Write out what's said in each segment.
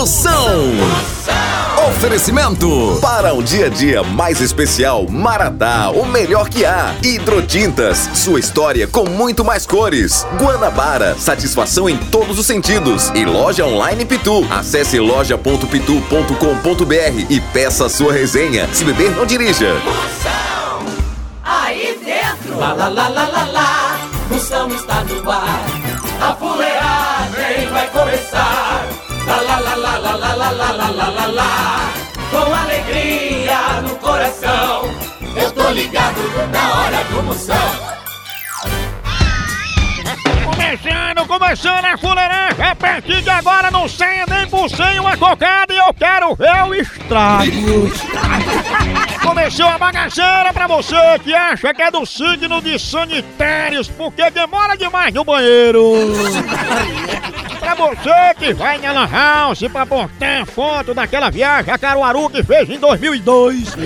Moção. Oferecimento para um dia a dia mais especial, Maratá, o melhor que há. Hidrotintas, sua história com muito mais cores. Guanabara, satisfação em todos os sentidos. E loja online Pitu. Acesse loja.pitu.com.br e peça a sua resenha. Se beber, não dirija. Moção, aí dentro. Lá, lá, lá, lá, lá, lá. Moção está no ar. A fuleagem vai começar. Lá, lá, lá, lá, lá, lá, lá, lá. Com alegria no coração, eu tô ligado na hora do moção. Começando, começando a fuleiragem, a partir de agora não saia nem por cem uma cocada e eu quero ver o estrago. Começou a bagaceira pra você que acha que é do signo de sanitários porque demora demais no banheiro. Pra você que vai na Lan House pra postar foto daquela viagem a Caruaru que fez em 2002.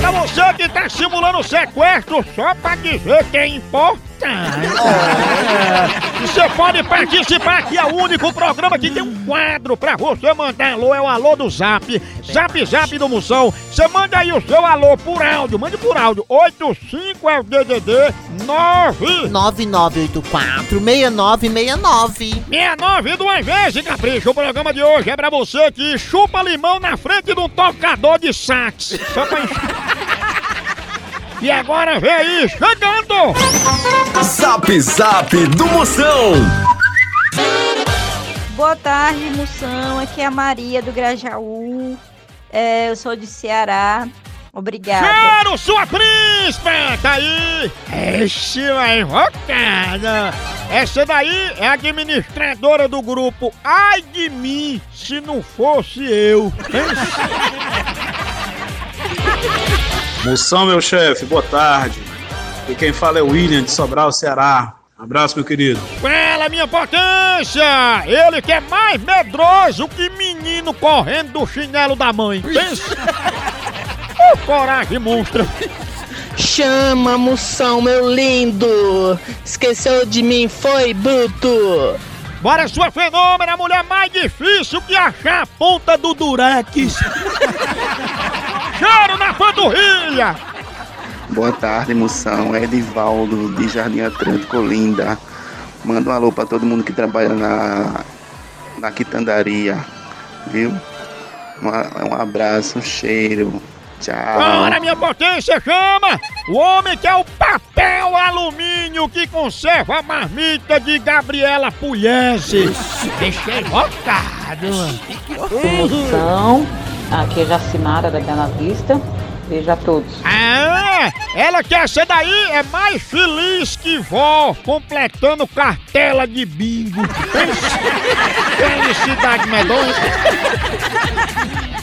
Pra você que tá simulando sequestro só pra dizer que é importante. É. Você pode participar aqui, é o único programa que tem um quadro pra você mandar alô, é o alô do Zap. Zap Zap do Moção. Você manda aí o seu alô por áudio, mande por áudio. 85 é o DDD 9 9984 6969. 69 duas vezes, capricho. O programa de hoje é pra você que chupa limão na frente de um tocador de sax. Só pra encher. E agora vem aí, chegando! Zap Zap do Moção. Boa tarde, Moção. Aqui é a Maria do Grajaú. É, eu sou de Ceará. Obrigada. Quero sua príncipe! Tá aí! Esse vai invocada! Essa daí é a administradora do grupo Ai de mim, se não fosse eu! Moção, meu chefe, boa tarde. E quem fala é o William de Sobral, Ceará. Abraço, meu querido. Fala, minha potência! Ele que é mais medroso que menino correndo do chinelo da mãe. Pensa! Ô, coragem monstra! Chama, moção, meu lindo! Esqueceu de mim, foi, bruto! Bora, sua fenômena, mulher mais difícil que achar a ponta do durex! Na panturrilha! Boa tarde, moção. É Edivaldo, de Jardim Atlântico, Olinda. Manda um alô pra todo mundo que trabalha na, na quitandaria, viu? Um, um abraço, um cheiro. Tchau. Bora, minha potência, chama! O homem que é o papel alumínio que conserva a marmita de Gabriela Pugliese. Deixei invocado. Moção, aqui é Jacinara da Bela Vista. Beijo a todos. Ah, ela que essa daí é mais feliz que vó completando cartela de bingo. Felicidade medonha.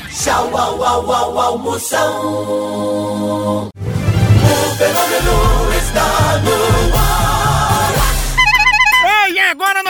Tchau, au, au, au, au,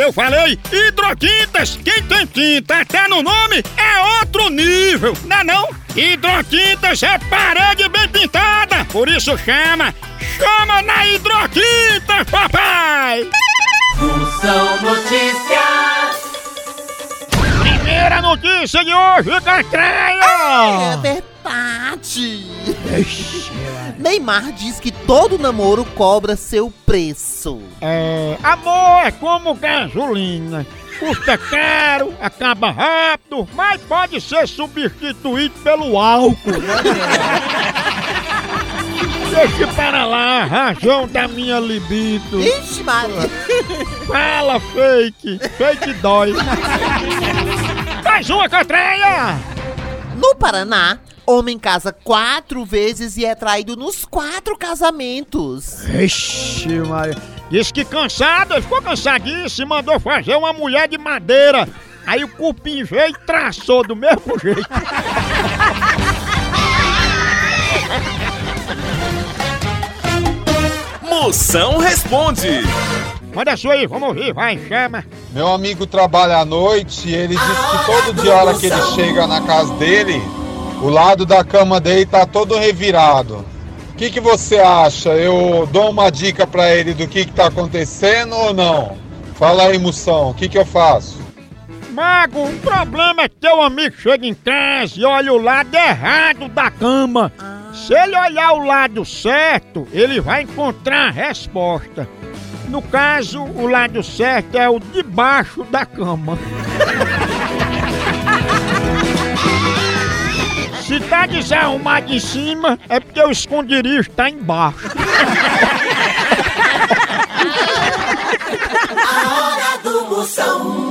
Eu falei hidrotintas, quem tem tinta até no nome é outro nível, não é não? Hidrotintas é parede bem pintada, por isso chama, chama na hidrotintas, papai! Moção Notícias. Primeira notícia de hoje, É Catraia! verdade! Neymar diz que todo namoro cobra seu preço. É, amor é como gasolina. Custa caro, acaba rápido, mas pode ser substituído pelo álcool. Deixa para lá, razão da minha libido. Ixi, Maria. Fala, fake. Fake dói. Mais uma catreia. No Paraná, homem casa quatro vezes e é traído nos quatro casamentos. Ixi, Maria. Disse que cansado, ele ficou cansadíssimo e mandou fazer uma mulher de madeira. Aí o cupim veio e traçou do mesmo jeito. Moção responde. Manda sua aí, vamos ouvir, vai, chama. Meu amigo trabalha à noite e ele diz que todo dia, hora que ele chega na casa dele, o lado da cama dele tá todo revirado. O que, que você acha? Eu dou uma dica pra ele do que, que tá acontecendo ou não? Fala aí, moção, o que, que eu faço? Mago, o problema é que teu amigo chega em casa e olha o lado errado da cama. Se ele olhar o lado certo, ele vai encontrar a resposta. No caso, o lado certo é o de baixo da cama. Se tá desarrumado em cima, é porque o esconderijo tá embaixo. A hora do Moção.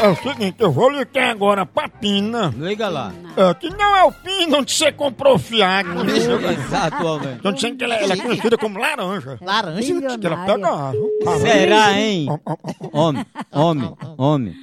É, é o seguinte, eu vou ligar agora pra Pina. Liga lá. É, que não é o Pina onde você comprou fiado. Exato, homem. Estão dizendo que ela, ela é conhecida como laranja. Laranja? Que ela pega a Será, hein? Homem, homem, homem.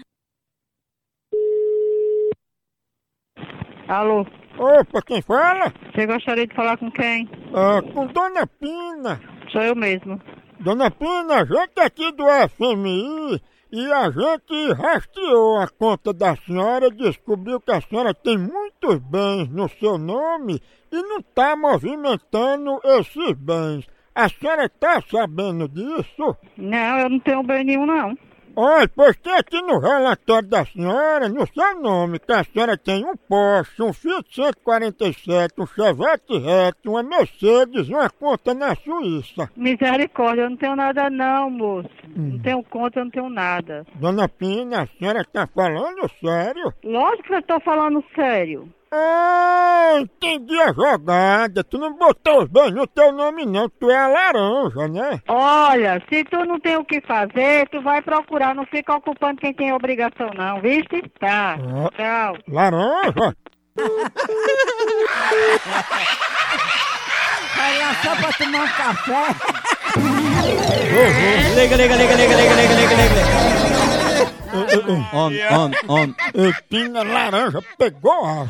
Alô, Opa, quem fala? você gostaria de falar com quem? É, com Dona Pina. Sou eu mesmo. Dona Pina, a gente aqui do FMI e a gente rastreou a conta da senhora e descobriu que a senhora tem muitos bens no seu nome e não está movimentando esses bens. A senhora está sabendo disso? Não, eu não tenho bem nenhum, não. Olha, pois tem aqui no relatório da senhora, no seu nome, que a senhora tem um Porsche, um Fiat 147, um Chevette Reto, uma Mercedes uma conta na Suíça. Misericórdia, eu não tenho nada não, moço. Não tenho conta, eu não tenho nada. Dona Pina, a senhora tá falando sério? Lógico que eu estou falando sério. Ah, entendi a jogada. Tu não botou os bens no teu nome não, tu é a laranja, né? Olha, se tu não tem o que fazer, tu vai procurar, não fica ocupando quem tem obrigação não, viste? Tá, Ah. tchau. Laranja? Vai lá só pra tomar um café. Liga, liga, liga, liga, liga, liga, liga, liga. Homem, homem, homem. Eu tinha laranja, pegou a...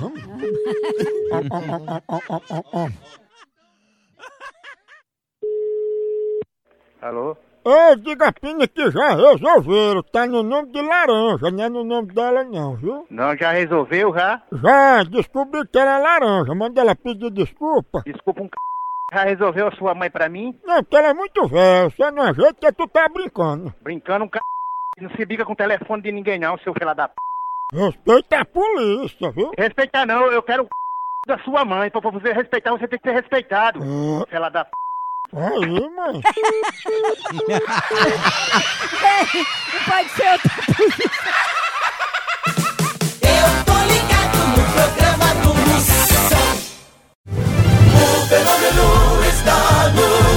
Alô? Ô, diga a Pina que já resolveram, tá no nome de laranja, não é no nome dela não, viu? Não, já resolveu, já? Já, descobri que era laranja, manda ela pedir desculpa. Desculpa um c... Já resolveu a sua mãe pra mim? Não, porque ela é muito velha, você não é jeito que tu tá brincando. Brincando um c... Não se briga com o telefone de ninguém não, seu filho da p... Respeita a polícia, viu? Respeitar não, eu quero o c... da sua mãe. Pra você respeitar, você tem que ser respeitado. Ah. Filha da p... Aí, mãe. Não pode ser outra Eu tô ligado no programa do Moção. O fenômeno está no.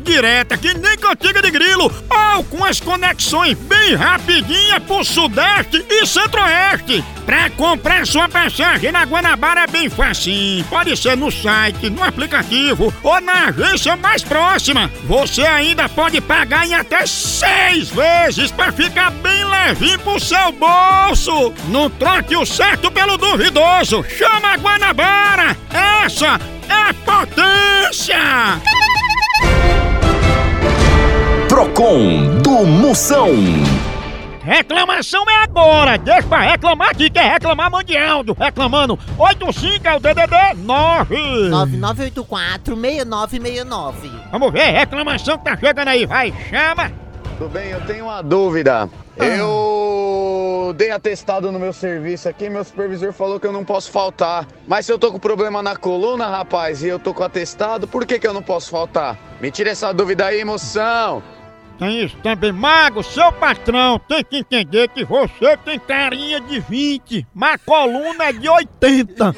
direta, que nem cantiga de grilo, ou com as conexões bem rapidinha pro Sudeste e Centro-Oeste. Pra comprar sua passagem na Guanabara é bem facinho. Pode ser no site, no aplicativo ou na agência mais próxima. Você ainda pode pagar em até seis vezes pra ficar bem levinho pro seu bolso. Não troque o certo pelo duvidoso. Chama a Guanabara. Essa é potência. Procon do Moção. Reclamação é agora! Deixa pra reclamar aqui, quer reclamar mande áudio. Reclamando 85 é o DDD 9. 9984-6969. Vamos ver, reclamação que tá chegando aí, vai, chama! Tudo bem, eu tenho uma dúvida. Eu dei atestado no meu serviço aqui, meu supervisor falou que eu não posso faltar. Mas se eu tô com problema na coluna, rapaz, e eu tô com atestado, por que, que eu não posso faltar? Me tira essa dúvida aí, moção. Tem isso também, Mago, seu patrão tem que entender que você tem carinha de 20, mas coluna é de 80.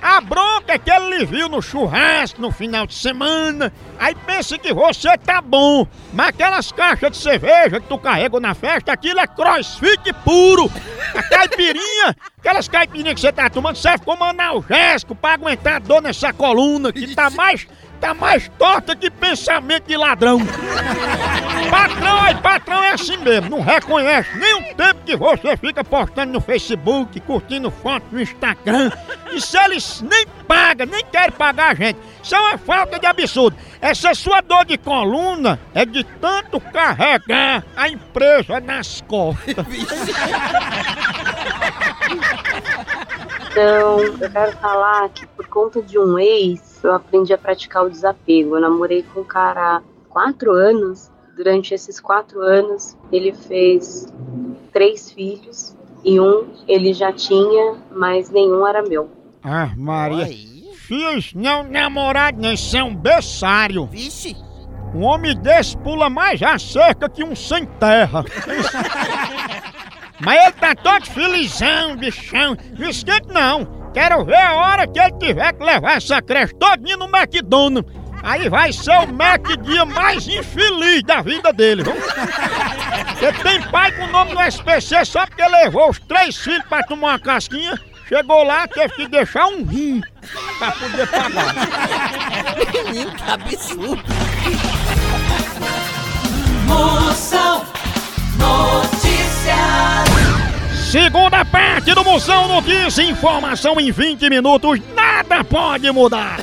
A bronca é que ele lhe viu no churrasco no final de semana, aí pensa que você tá bom, mas aquelas caixas de cerveja que tu carrega na festa, aquilo é crossfit puro. A caipirinha, aquelas caipirinhas que você tá tomando serve como analgésico pra aguentar a dor nessa coluna que tá mais, tá mais torta que pensamento de ladrão. Patrão, aí patrão é assim mesmo, não reconhece nem o tempo que você fica postando no Facebook, curtindo foto no Instagram. E se eles nem pagam, nem querem pagar a gente, isso é uma falta de absurdo. Essa sua dor de coluna é de tanto carregar a empresa nas costas. Então, eu quero falar que por conta de um ex, eu aprendi a praticar o desapego. Eu namorei com um cara há quatro anos. Durante esses quatro anos, ele fez três filhos e um ele já tinha, mas nenhum era meu. Ah, Maria. Filhos não namorados, é um berçário. Vixe. Um homem desse pula mais a cerca que um sem terra. Mas ele tá todo felizão, bichão. Não esquente não. Quero ver a hora que ele tiver que levar essa creche todinha no McDonald's. Aí vai ser o Mac dia mais infeliz da vida dele, viu? Você tem pai com o nome do SPC só porque levou os três filhos pra tomar uma casquinha. Chegou lá, teve que deixar um rim pra poder pagar. Menino, que absurdo. Moção Notícias. Segunda parte do Moção Notícia, informação em 20 minutos, nada pode mudar.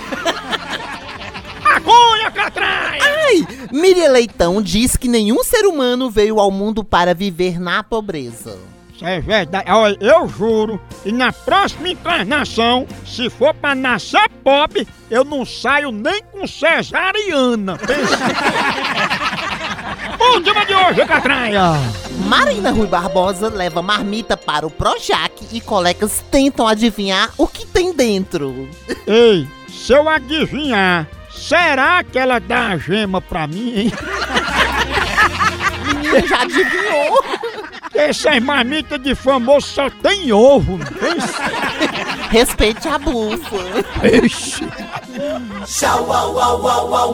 Maconha, catraia! Ai! Miriam Leitão diz que nenhum ser humano veio ao mundo para viver na pobreza. Isso é verdade. Olha, eu juro, e na próxima encarnação, se for pra nascer pobre, eu não saio nem com cesariana. Última de hoje, Catraia! Marina Rui Barbosa leva marmita para o Projac e colegas tentam adivinhar o que tem dentro. Ei, se eu adivinhar, será que ela dá a gema pra mim, hein? Menina já adivinhou. Essas marmitas de famoso só tem ovo. pensa. Respeite a bufa. Ixi. Tchau, au, au, au, au,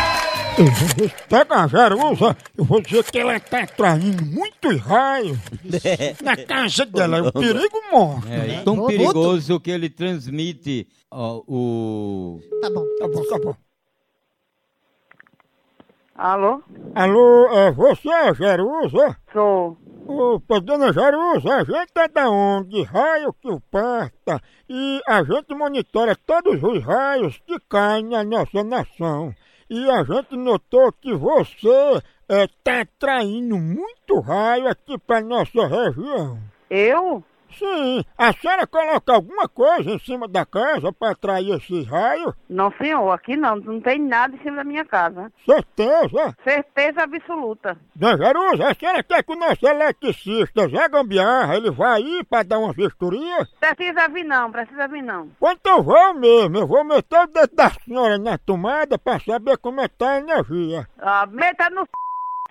Pega a Jerusa, eu vou dizer que ela tá atraindo muitos raios na casa dela. É um perigo morto. É, tão perigoso que ele transmite ó, o. Tá bom. Tá bom, tá bom. Alô? Alô, é você, é Jerusa? Sou. Opa, dona Jerusa, a gente é da onde? Raio que o parta. E a gente monitora todos os raios que caem na nossa nação. E a gente notou que você é, tá atraindo muito raio aqui pra nossa região. Eu? Sim, a senhora coloca alguma coisa em cima da casa pra atrair esses raios? Não, senhor, aqui não. Não tem nada em cima da minha casa. Certeza? Certeza absoluta. Dona Jerusa, a senhora quer que o nosso eletricista Zé Gambiarra, ele vá aí pra dar uma vistoria? Precisa vir não, precisa vir não. Quanto eu vou mesmo, eu vou meter o dedo da senhora na tomada pra saber como é que tá a energia. Ah, meta no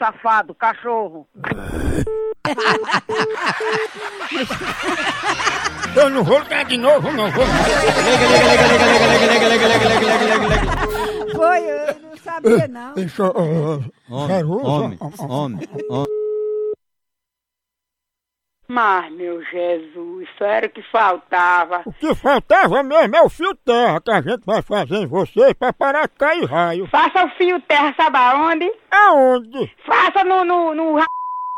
safado, cachorro. Eu não vou ligar de novo, não vou. Foi, eu não sabia não. Jerusa, Homem, homem, homem. Mas, meu Jesus, isso era o que faltava. O que faltava mesmo é o fio terra que a gente vai fazer em vocês pra parar de cair raio. Faça o fio terra, sabe aonde? Aonde? Faça no, no, no ra...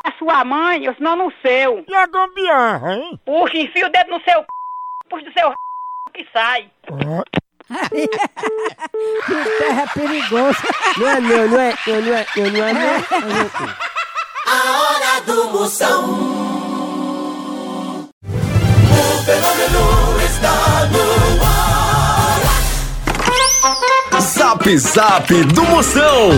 da sua mãe, ou senão no seu. E a gambiarra, hein? Puxa, enfia o dedo no seu c... puxa do seu r... que sai. Ó, Que terra perigosa. Não é não, não é não, não é não, não é não. A hora do Moção. Fenômeno está no ar. Zap Zap do Moção.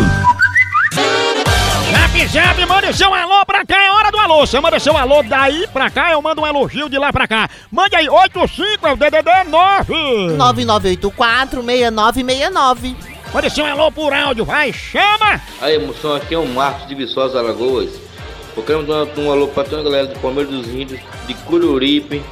Zap Zap, mande seu alô pra cá, é hora do alô. Você manda seu alô daí pra cá, eu mando um elogio de lá pra cá. Mande aí, 85 é o DDD 9. 9984-6969. Mande seu alô por áudio, vai, chama. Aí, moção, aqui é o Marcos de Viçosa, Alagoas. Eu quero mandar um alô pra toda a galera do Palmeiras dos Índios, de Cururipe,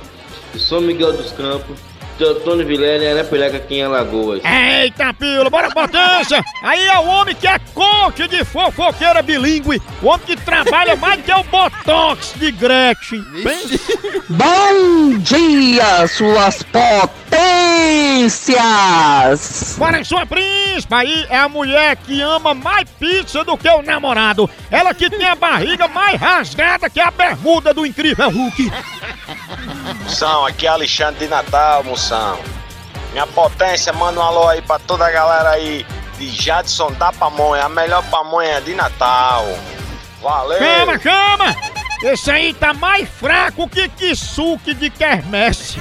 de São Miguel dos Campos, de Antônio Vilela e Arapiraca aqui em Alagoas. Eita, pila, bora potência! Aí é o homem que é coach de fofoqueira bilíngue, o homem que trabalha mais que o Botox de Gretchen. Bom dia, suas potências! Bora, sua príncipa aí é a mulher que ama mais pizza do que o namorado. Ela que tem a barriga mais rasgada que a bermuda do incrível Hulk. Moção, aqui é Alexandre de Natal, moção. Minha potência, manda um alô aí pra toda a galera aí de Jadson da Pamonha, a melhor pamonha de Natal. Valeu! Chama, chama! Esse aí tá mais fraco que Kisuke de Kermesse.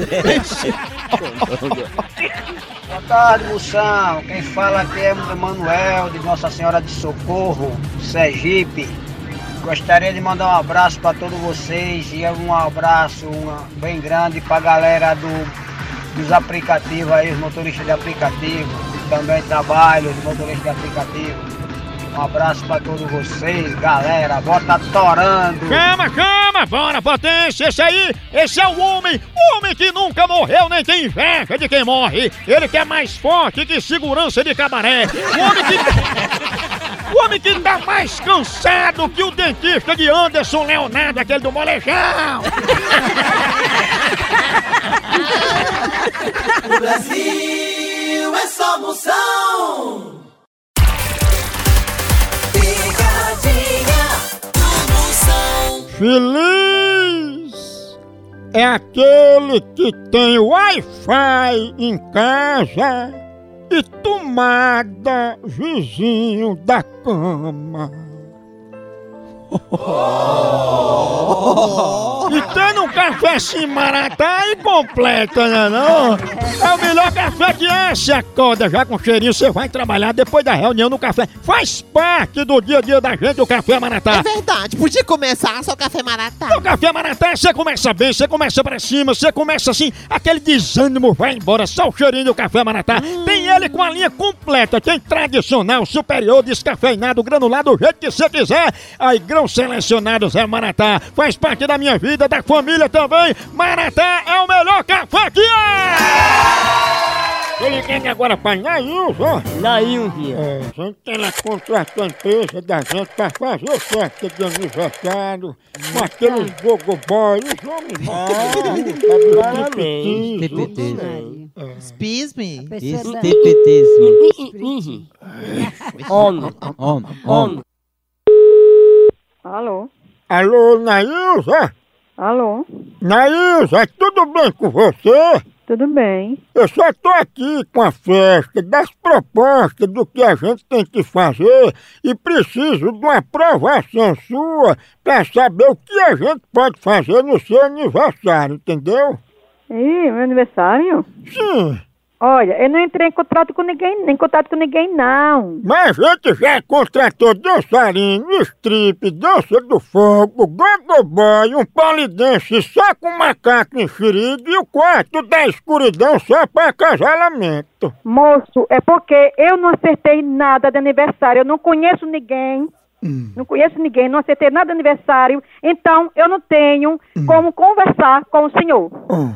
Boa tarde, moção. Quem fala aqui é o Manuel, de Nossa Senhora de Socorro, Sergipe. Gostaria de mandar um abraço para todos vocês e um abraço bem grande para a galera do, dos aplicativos aí, os motoristas de aplicativo. Também trabalho de motorista de aplicativo. Um abraço para todos vocês, galera. Bota torando. Chama, chama! Bora, potência! Esse aí, esse é o homem! O homem que nunca morreu nem tem inveja de quem morre! Ele que é mais forte que segurança de cabaré! O homem que. O homem que tá mais cansado que o dentista de Anderson Leonardo, aquele do molejão! O Brasil é só moção. Picadinha do Moção. Feliz é aquele que tem Wi-Fi em casa e tomada vizinho da cama. E tendo um café assim maratá e completa, né não? É o melhor café que é, se acorda já com cheirinho, você vai trabalhar depois da reunião no café. Faz parte do dia a dia da gente o café maratá. É verdade, podia começar só café maratá. O café maratá, você começa bem, você começa pra cima, você começa assim, aquele desânimo vai embora, só o cheirinho do café maratá. Tem ele com a linha completa, tem tradicional, superior, descafeinado, granulado, do jeito que você quiser. Aí, grão selecionado Zé Maratá, faz parte da minha vida, da família também. Maratá é o melhor café que é! Tô ligando agora pra Nailson. Nailson. É, a gente tem lá contratou a empresa da gente pra fazer o festa de aniversário com aqueles gogo boy, os homens Parabéns. TPTs. Excuse me. Isso, TPTs. Homem, homem, homem. Alô? Alô, Nailza? Alô? Nailza, tudo bem com você? Tudo bem. Eu só tô aqui com a festa das propostas do que a gente tem que fazer e preciso de uma aprovação sua pra saber o que a gente pode fazer no seu aniversário, entendeu? Ih, meu aniversário? Sim. Olha, eu não entrei em contato com ninguém, em contato com ninguém, não. Mas a gente já contratou dançarino, strip, dança do fogo, gogoboy, um polidense só com macaco enxerido e o quarto da escuridão só pra acasalamento. Moço, é porque eu não acertei nada de aniversário, eu não conheço ninguém. Não conheço ninguém, não acertei nada de aniversário, então eu não tenho como conversar com o senhor.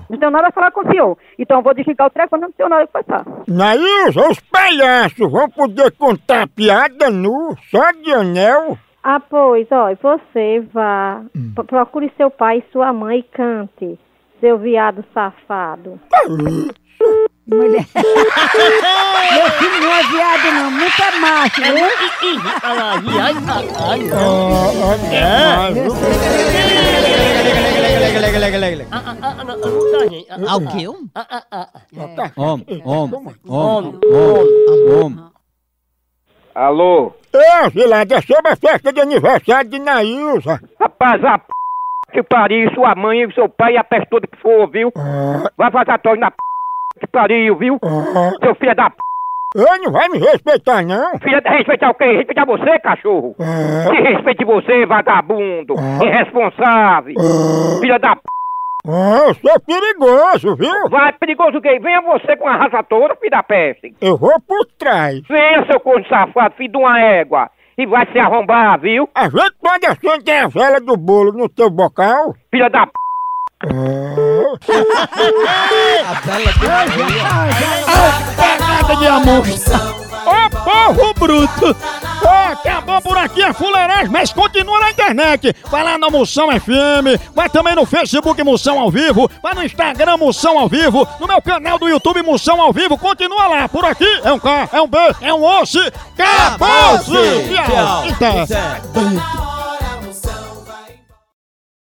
Não tenho nada a falar com o senhor. Então eu vou desligar o telefone, não tenho nada a conversar. Nailza, os palhaços vão poder contar piada nu, só de anel. Ah, pois, ó, você vá, pro- procure seu pai e sua mãe e cante, seu viado safado. Mulher. Meu filho não é viado, não. Muito é macho, viu? Alguém? Homem, homem, homem, homem. Alô? É, Vilada, é sobre a festa de aniversário de Nailza. Rapaz, a p... que pariu, sua mãe e seu pai e a peste toda que for, viu? Vai fazer torre na p... que pariu, viu? Seu filho da p... Ele não vai me respeitar, não. Filha, respeitar o quê? Respeitar você, cachorro? Que respeite você, vagabundo, irresponsável, filha da p... Ah, eu sou perigoso, viu? Vai, perigoso quê? Venha você com a raça toda, filho da peste. Eu vou por trás. Venha, seu corno safado, filho de uma égua. E vai se arrombar, viu? A gente pode acender a vela do bolo no teu bocal? Filha da p... Pegada de amor. Ô povo bruto! Ô, acabou por aqui a fuleiragem, mas continua na internet. Vai lá na Moção FM, vai também no Facebook Moção ao Vivo, vai no Instagram Moção ao Vivo, no meu canal do YouTube Moção ao Vivo, continua lá. Por aqui é um K, é um B, é um osso. Acabou-se! Tchau. Tchau. Então.